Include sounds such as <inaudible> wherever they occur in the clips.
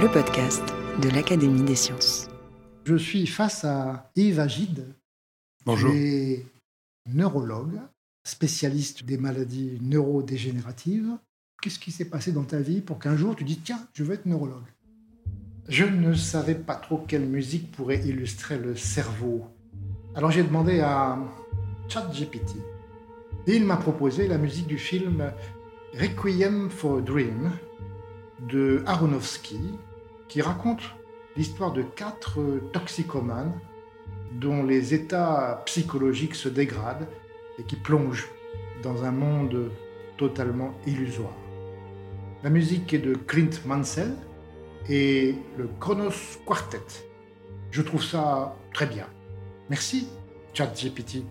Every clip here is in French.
Le podcast de l'Académie des sciences. Je suis face à Yves Agide. Bonjour. Tu es neurologue, spécialiste des maladies neurodégénératives. Qu'est-ce qui s'est passé dans ta vie pour qu'un jour tu dises tiens, je veux être neurologue? Je ne savais pas trop quelle musique pourrait illustrer le cerveau. Alors j'ai demandé à ChatGPT et il m'a proposé la musique du film Requiem for a Dream de Aronofsky qui raconte l'histoire de quatre toxicomanes dont les états psychologiques se dégradent et qui plongent dans un monde totalement illusoire. La musique est de Clint Mansell et le Chronos Quartet. Je trouve ça très bien. Merci, ChatGPT.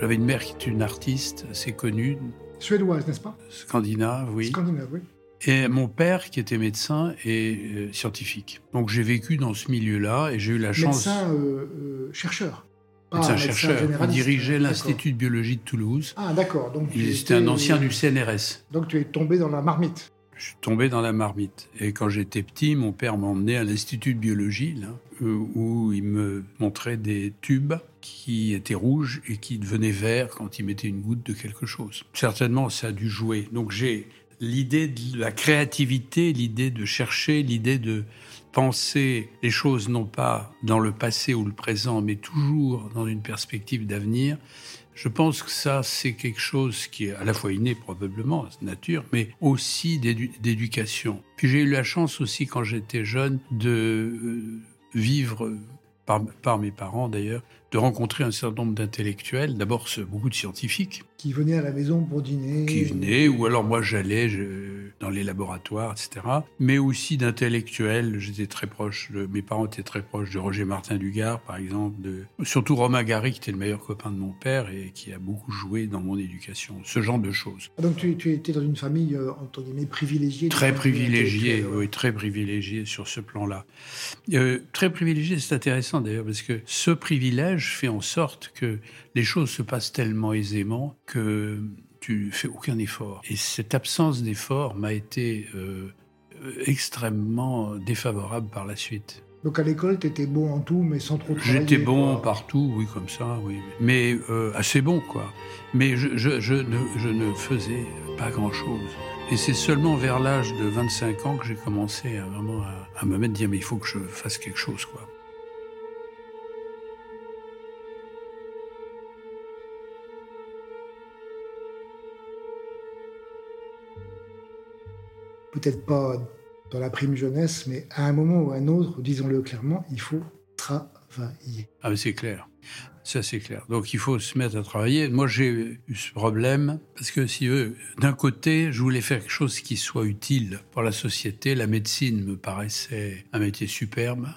J'avais une mère qui est une artiste assez connue, Suédoise, n'est-ce pas scandinave, oui. Scandinave, oui. Et mon père, qui était médecin et euh, scientifique. Donc j'ai vécu dans ce milieu-là et j'ai eu la chance. Médecin euh, euh, chercheur. Pas Médecin chercheur. Il dirigeait l'Institut de biologie de Toulouse. Ah, d'accord. Donc, Il- C'était étais- un ancien du CNRS. Donc tu es tombé dans la marmite. Je suis tombé dans la marmite. Et quand j'étais petit, mon père m'emmenait à l'Institut de biologie, là, où il me montrait des tubes qui étaient rouges et qui devenaient verts quand il mettait une goutte de quelque chose. Certainement, ça a dû jouer. Donc j'ai l'idée de la créativité, l'idée de chercher, l'idée de penser les choses non pas dans le passé ou le présent, mais toujours dans une perspective d'avenir. Je pense que ça, c'est quelque chose qui est à la fois inné probablement, nature, mais aussi d'édu- d'éducation. Puis j'ai eu la chance aussi quand j'étais jeune de euh, vivre, par, par mes parents d'ailleurs, de rencontrer un certain nombre d'intellectuels, d'abord beaucoup de scientifiques Qui venait à la maison pour dîner. qui venaient, ou alors moi j'allais dans les laboratoires, etc. Mais aussi d'intellectuels. J'étais très proche, de, mes parents étaient très proches de Roger Martin Dugard, par exemple, de, surtout Romain Gary, qui était le meilleur copain de mon père et qui a beaucoup joué dans mon éducation. Ce genre de choses. Ah, Donc tu, tu étais dans une famille, euh, entre guillemets, privilégiée. Très du point de vue privilégié, intellectuel, oui, très privilégié sur ce plan-là. Euh, très privilégié, c'est intéressant d'ailleurs, parce que ce privilège fait en sorte que les choses se passent tellement aisément que tu fais aucun effort. Et cette absence d'effort m'a été euh, euh, extrêmement défavorable par la suite. Donc à l'école, tu étais bon en tout, mais sans trop travailler. J'étais bon quoi. partout, oui, comme ça, oui. Mais euh, assez bon, quoi. Mais je, je- je ne, je ne faisais pas grand-chose. Et c'est seulement vers l'âge de 25 ans que j'ai commencé à vraiment à, à me mettre, dire, mais il faut que je fasse quelque chose, quoi. Peut-être pas dans la prime jeunesse, mais à un moment ou à un autre, disons-le clairement, il faut travailler. Ah, c'est clair. Ça, c'est clair. Donc, il faut se mettre à travailler. Moi, j'ai eu ce problème parce que, d'un côté, je voulais faire quelque chose qui soit utile pour la société. La médecine me paraissait un métier superbe.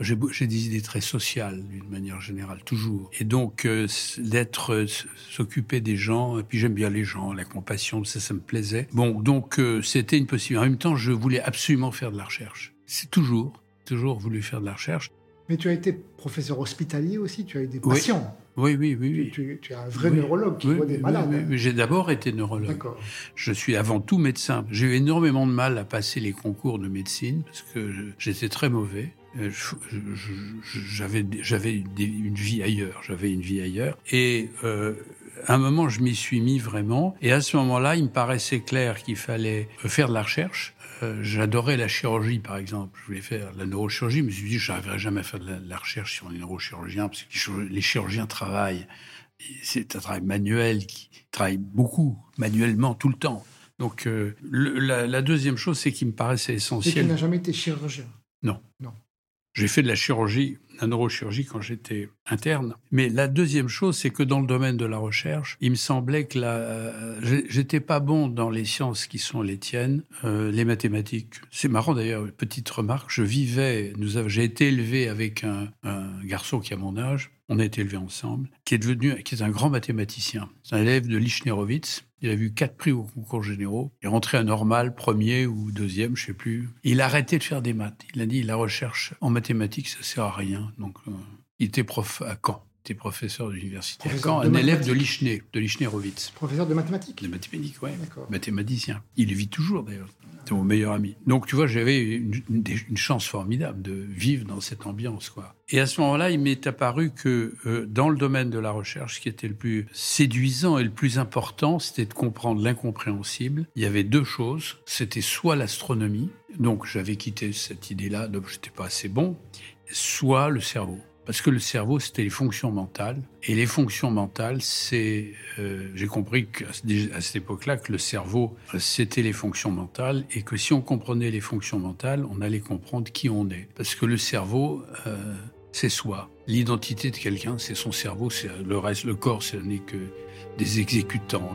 J'ai des idées très sociales, d'une manière générale, toujours. Et donc, euh, d'être, euh, s'occuper des gens, et puis j'aime bien les gens, la compassion, ça, ça me plaisait. Bon, donc, euh, c'était une possibilité. En même temps, je voulais absolument faire de la recherche. C'est toujours, toujours voulu faire de la recherche. Mais tu as été professeur hospitalier aussi, tu as eu des Oui. patients. Oui, oui, oui, oui. Tu, tu- tu es un vrai Oui. neurologue qui Oui, voit des malades. oui, hein. J'ai d'abord été neurologue. D'accord. Je suis avant tout médecin. J'ai eu énormément de mal à passer les concours de médecine parce que j'étais très mauvais. Euh, J'avais j'avais une vie ailleurs. J'avais une vie ailleurs. Et euh, à un moment, je m'y suis mis vraiment. Et à ce moment-là, il me paraissait clair qu'il fallait faire de la recherche. Euh, J'adorais la chirurgie, par exemple. Je voulais faire de la neurochirurgie, mais je me suis dit, je n'arriverai jamais à faire de la, de la recherche sur les neurochirurgiens, parce que les chirurgiens- travaillent. C'est un travail manuel qui travaille beaucoup, manuellement, tout le temps. Donc, euh, le- la, la deuxième chose, c'est qui me paraissait Et tu essentiel. n'as jamais été chirurgien? Non. Non. J'ai fait de la chirurgie la neurochirurgie quand j'étais interne. Mais la deuxième chose, c'est que dans le domaine de la recherche, il me semblait que la, euh, j'étais pas bon dans les sciences qui sont les tiennes, euh, les mathématiques. C'est marrant d'ailleurs, petite remarque, je vivais, nous j'ai été élevé avec un, garçon qui a mon âge, on a été élevés ensemble, qui est devenu, qui est un grand mathématicien. C'est un élève de Lichnerowitz. Il a eu quatre prix au concours généraux. Il est rentré à normal, premier ou deuxième, je sais plus. Il a arrêté de faire des maths. Il a dit la recherche en mathématiques, ça sert à rien. Donc, euh, il était prof à Caen. Il était professeur d'université à Caen, un élève de Lichner, de. Professeur de mathématiques De mathématiques, oui. Mathématicien. Il vit toujours d'ailleurs. C'est mon meilleur ami. Donc, tu vois, j'avais une, une, chance formidable de vivre dans cette ambiance, quoi. Et à ce moment-là, il m'est apparu que euh, dans le domaine de la recherche, ce qui était le plus séduisant et le plus important, c'était de comprendre l'incompréhensible. Il y avait deux choses. C'était soit l'astronomie, donc j'avais quitté cette idée-là, donc j'étais pas assez bon, soit le cerveau. Parce que le cerveau, c'était les fonctions mentales. Et les fonctions mentales, c'est... Euh, j'ai compris à cette époque-là que le cerveau, c'était les fonctions mentales. Et que si on comprenait les fonctions mentales, on allait comprendre qui on est. Parce que le cerveau, euh, c'est soi. L'identité de quelqu'un, c'est son cerveau. Le reste, le corps, ce n'est que des exécutants.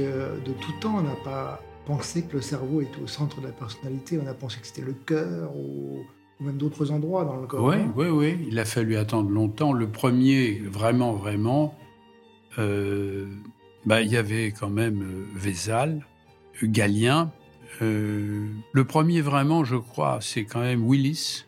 Euh, de tout temps. On n'a pas pensé que le cerveau était au centre de la personnalité. On a pensé que c'était le cœur ou, même d'autres endroits dans le corps. Oui, oui, oui. Il a fallu attendre longtemps. Le premier, vraiment, vraiment, euh, bah, il y avait quand même euh, Vézal, Galien. le premier, vraiment, je crois, c'est quand même Willis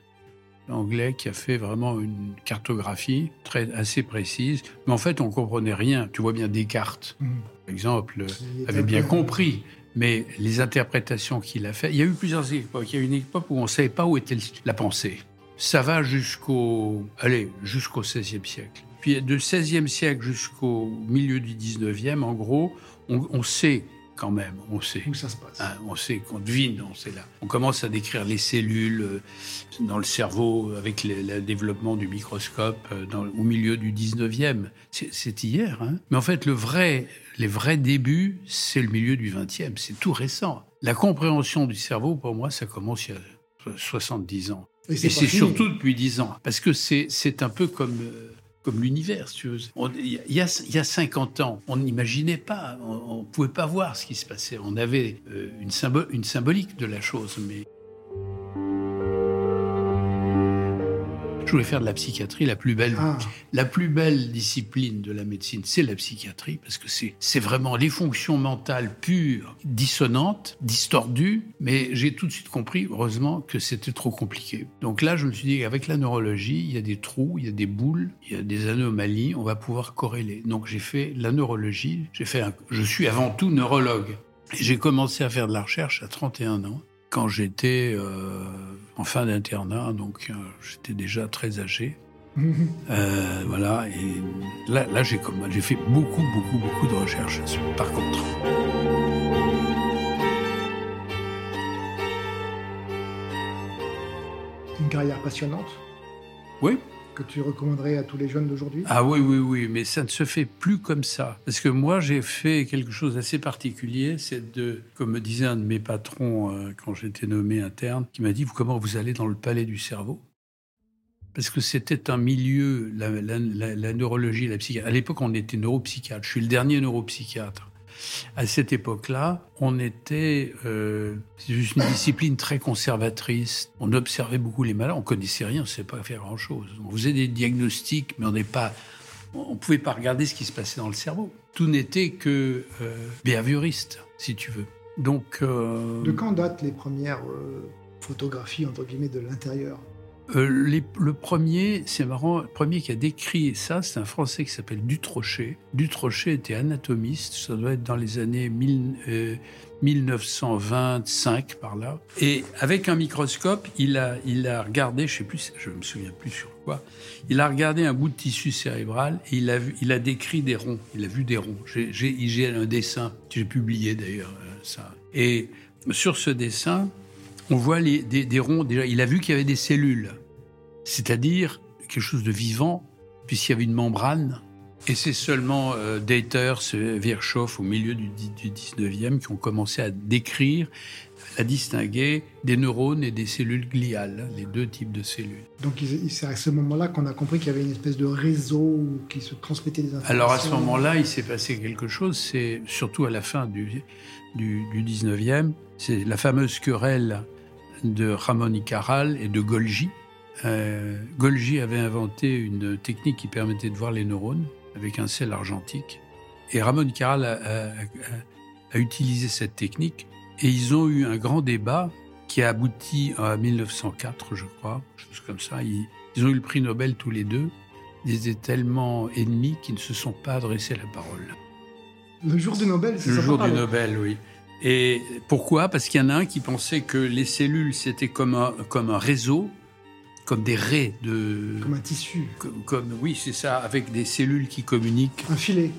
anglais qui a fait vraiment une cartographie très assez précise. Mais en fait, on comprenait rien. Tu vois bien Descartes, mmh. par exemple, avait bien compris. Mais les interprétations qu'il a faites, il y a eu plusieurs époques. Il y a une époque où on ne savait pas où était la pensée. Ça va jusqu'au, allez, jusqu'au XVIe siècle. Puis de XVIe siècle jusqu'au milieu du XIXe, en gros, on, on sait quand même, on sait. Où ça se passe? Hein, on sait qu'on devine, on sait là. On commence à décrire les cellules euh, dans le cerveau avec le développement du microscope euh, dans, au milieu du 19e. C'est hier, hein. Mais en fait, le vrai, les vrais débuts, c'est le milieu du 20e. C'est tout récent. La compréhension du cerveau, pour moi, ça commence il y a 70 ans. Et c'est surtout depuis 10 ans. Parce que c'est un peu comme... Euh, comme l'univers. Il y, a, y 50 ans, on n'imaginait pas, on ne pouvait pas voir ce qui se passait. On avait euh, une, une symbolique de la chose, mais Je voulais faire de la psychiatrie la plus belle, ah. la plus belle discipline de la médecine, c'est la psychiatrie parce que c'est vraiment les fonctions mentales pures, dissonantes, distordues. Mais j'ai tout de suite compris, heureusement, que c'était trop compliqué. Donc là, je me suis dit avec la neurologie, il y a des trous, il y a des boules, il y a des anomalies, on va pouvoir corréler. Donc j'ai fait la neurologie. J'ai fait, je suis avant tout neurologue. J'ai commencé à faire de la recherche à 31 ans quand j'étais euh, en fin d'internat, donc euh, j'étais déjà très âgé. <laughs> Euh, voilà, et là, là j'ai fait beaucoup, beaucoup, beaucoup de recherches par contre. Une carrière passionnante? Oui, que tu recommanderais à tous les jeunes d'aujourd'hui? Ah oui, oui, oui, mais ça ne se fait plus comme ça. Parce que moi, j'ai fait quelque chose d'assez particulier, c'est de, comme me disait un de mes patrons euh, quand j'étais nommé interne, qui m'a dit, comment vous allez dans le palais du cerveau? Parce que c'était un milieu, la, la, neurologie, la psychiatrie. À l'époque, on était neuropsychiatre. Je suis le dernier neuropsychiatre. À cette époque-là, on était euh, une discipline très conservatrice. On observait beaucoup les malades, on connaissait rien, on ne savait pas faire grand-chose. On faisait des diagnostics, mais on n'est pas, on pouvait pas regarder ce qui se passait dans le cerveau. Tout n'était que euh, si tu veux. Donc, euh, de quand datent les premières photographie, entre guillemets, de l'intérieur? Euh, le premier, c'est marrant, le premier qui a décrit ça, c'est un Français qui s'appelle Dutrochet. Dutrochet était anatomiste, ça doit être dans les années 1925 par là. Et avec un microscope, il a, il a regardé, je sais plus, je me souviens plus sur quoi, il a regardé un bout de tissu cérébral et il a, vu, il a décrit des ronds. Il a vu des ronds. J'ai un dessin, j'ai publié d'ailleurs euh, ça. Et sur ce dessin, on voit les, des, ronds. Déjà, il a vu qu'il y avait des cellules, c'est-à-dire quelque chose de vivant, puisqu'il y avait une membrane. Et c'est seulement euh, Daters, Virchow, au milieu du, du 19e, qui ont commencé à décrire, à distinguer des neurones et des cellules gliales, les deux types de cellules. Donc c'est à ce moment-là qu'on a compris qu'il y avait une espèce de réseau qui se transmettait des informations. Alors à ce moment-là, il s'est passé quelque chose, c'est surtout à la fin du, du, du 19e, c'est la fameuse querelle de Ramon y Caral et de Golgi. Euh, Golgi avait inventé une technique qui permettait de voir les neurones avec un sel argentique. Et Ramon y Caral a, utilisé cette technique. Et ils ont eu un grand débat qui a abouti en 1904, je crois, chose comme ça. Ils, ils, ont eu le prix Nobel tous les deux. Ils étaient tellement ennemis qu'ils ne se sont pas adressés la parole. Le jour du Nobel, c'est Le jour du Nobel, oui. Et pourquoi? Parce qu'il y en a un qui pensait que les cellules, c'était comme un, comme un réseau, comme des raies de... Comme un tissu. Comme, oui, c'est ça, avec des cellules qui communiquent. Un filet.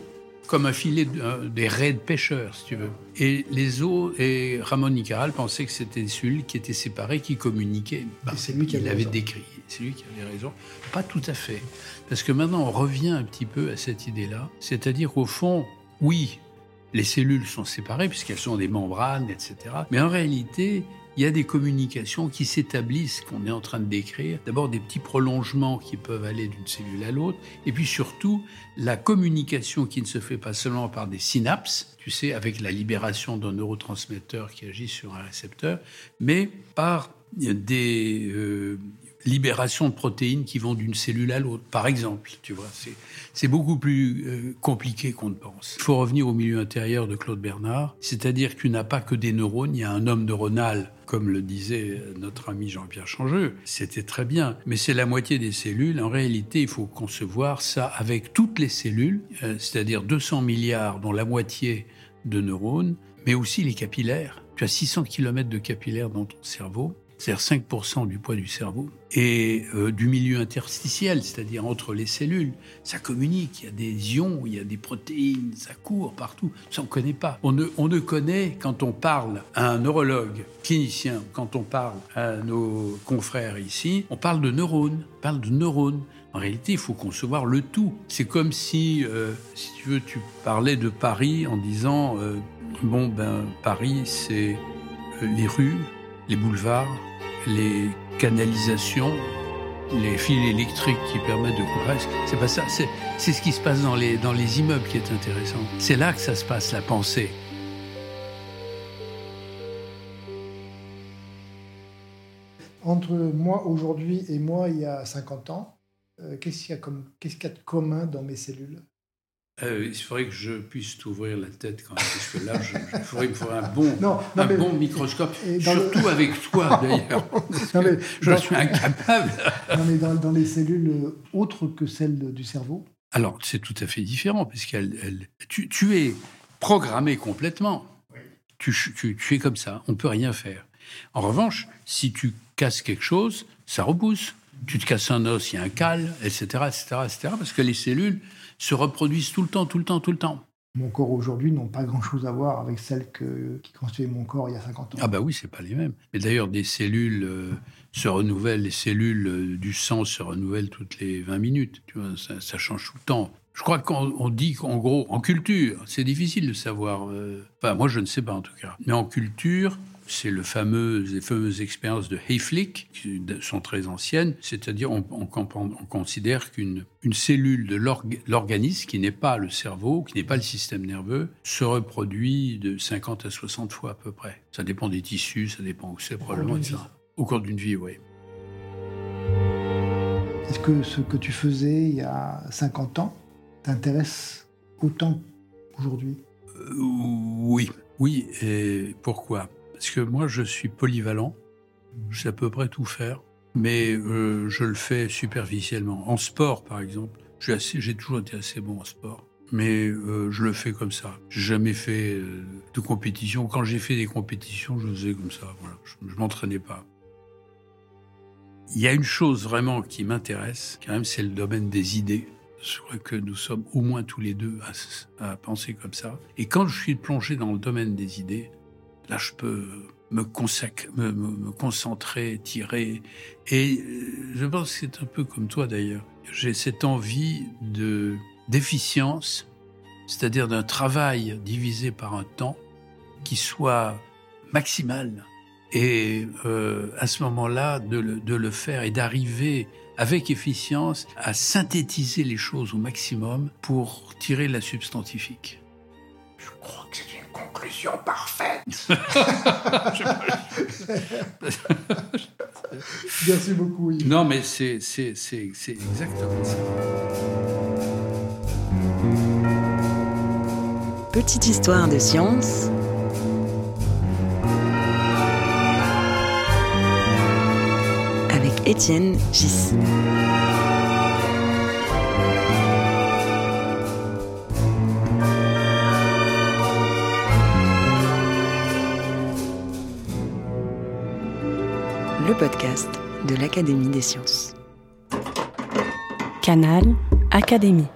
Comme un filet, des raies de pêcheurs, si tu veux. Et les os, et Ramon Nicaral pensait que c'était des cellules qui étaient séparées, qui communiquaient. c'est lui qui avait, avait décrit. C'est lui qui avait raison. Pas tout à fait. Parce que maintenant, on revient un petit peu à cette idée-là. C'est-à-dire, au fond, oui, les cellules sont séparées puisqu'elles sont des membranes, etc. Mais en réalité, il y a des communications qui s'établissent, qu'on est en train de décrire. D'abord des petits prolongements qui peuvent aller d'une cellule à l'autre, et puis surtout la communication qui ne se fait pas seulement par des synapses, tu sais, avec la libération d'un neurotransmetteur qui agit sur un récepteur, mais par des euh, libérations de protéines qui vont d'une cellule à l'autre, par exemple. Tu vois, c'est beaucoup plus euh, compliqué qu'on ne pense. Il faut revenir au milieu intérieur de Claude Bernard, c'est-à-dire qu'il n'a pas que des neurones, il y a un homme neuronal, comme le disait notre ami Jean-Pierre Changeux. C'était très bien, mais c'est la moitié des cellules. En réalité, il faut concevoir ça avec toutes les cellules, euh, c'est-à-dire 200 milliards, dont la moitié de neurones, mais aussi les capillaires. Tu as 600 km de capillaires dans ton cerveau c'est-à-dire 5% du poids du cerveau, et euh, du milieu interstitiel, c'est-à-dire entre les cellules. Ça communique, il y a des ions, il y a des protéines, ça court partout. Ça, on ne connaît pas. On ne, on ne connaît, quand on parle à un neurologue clinicien, quand on parle à nos confrères ici, on parle de neurones, on parle de neurones. En réalité, il faut concevoir le tout. C'est comme si, euh, si tu veux, tu parlais de Paris en disant, euh, bon, ben, Paris, c'est les rues, les boulevards, les canalisations, les fils électriques qui permettent de compresser. C'est pas ça. C'est ce qui se passe dans les, dans les immeubles qui est intéressant. C'est là que ça se passe, la pensée. Entre moi aujourd'hui et moi il y a 50 ans, euh, qu'est-ce qu'il y, y a de commun dans mes cellules? Euh, il faudrait que je puisse t'ouvrir la tête quand même, parce que là, je, il, faudrait, me faire un bon, <laughs> un bon microscope, surtout avec toi <laughs> d'ailleurs. je suis incapable. <laughs> non, mais dans, les cellules euh, autres que celles du cerveau Alors, c'est tout à fait différent, puisqu'elle, elle, tu, tu, es programmé complètement. Tu, tu, tu, es comme ça, on peut rien faire. En revanche, si tu casses quelque chose, ça repousse. Tu te casses un os, il y a un cal, etc., etc., etc., parce que les cellules se reproduisent tout le temps, tout le temps, tout le temps. Mon corps aujourd'hui n'ont pas grand-chose à voir avec celles qui constituaient mon corps il y a 50 ans. Ah bah oui, c'est pas les mêmes. Mais d'ailleurs, des cellules euh, se renouvellent, les cellules euh, du sang se renouvellent toutes les 20 minutes. Tu vois, ça, change tout le temps. Je crois qu'on dit qu'en gros, en culture, c'est difficile de savoir. Euh, enfin, moi, je ne sais pas en tout cas. Mais en culture, c'est le fameux, les fameuses expériences de Hayflick, qui sont très anciennes, c'est-à-dire on, considère qu'une une cellule de l'organisme, qui n'est pas le cerveau, qui n'est pas le système nerveux, se reproduit de 50 à 60 fois à peu près. Ça dépend des tissus, ça dépend où c'est probablement, ça. Au cours d'une vie, oui. Est-ce que ce que tu faisais il y a 50 ans t'intéresse autant aujourd'hui? Euh, Oui, oui. Et pourquoi? Parce que moi, je suis polyvalent. Je sais à peu près tout faire, mais euh, je le fais superficiellement. En sport, par exemple, j'ai toujours été assez bon en sport mais euh, je le fais comme ça. J'ai jamais fait euh, de compétition. Quand j'ai fait des compétitions, je faisais comme ça. Voilà. Je, ne m'entraînais pas. Il y a une chose vraiment qui m'intéresse, quand même, c'est le domaine des idées. Je crois que nous sommes au moins tous les deux à, penser comme ça. Et quand je suis plongé dans le domaine des idées, là, je peux me, me, me concentrer, tirer. Et euh, je pense que c'est un peu comme toi d'ailleurs. J'ai cette envie de d'efficience, c'est-à-dire d'un travail divisé par un temps qui soit maximal. Et euh, à ce moment-là, de le, faire et d'arriver avec efficience à synthétiser les choses au maximum pour tirer la substantifique. Je crois que c'est conclusion parfaite. <laughs> Merci beaucoup. Yves. Non, mais c'est exactement ça. Petite histoire de science. Avec Étienne Gis. De l'Académie des sciences. Canal Académie.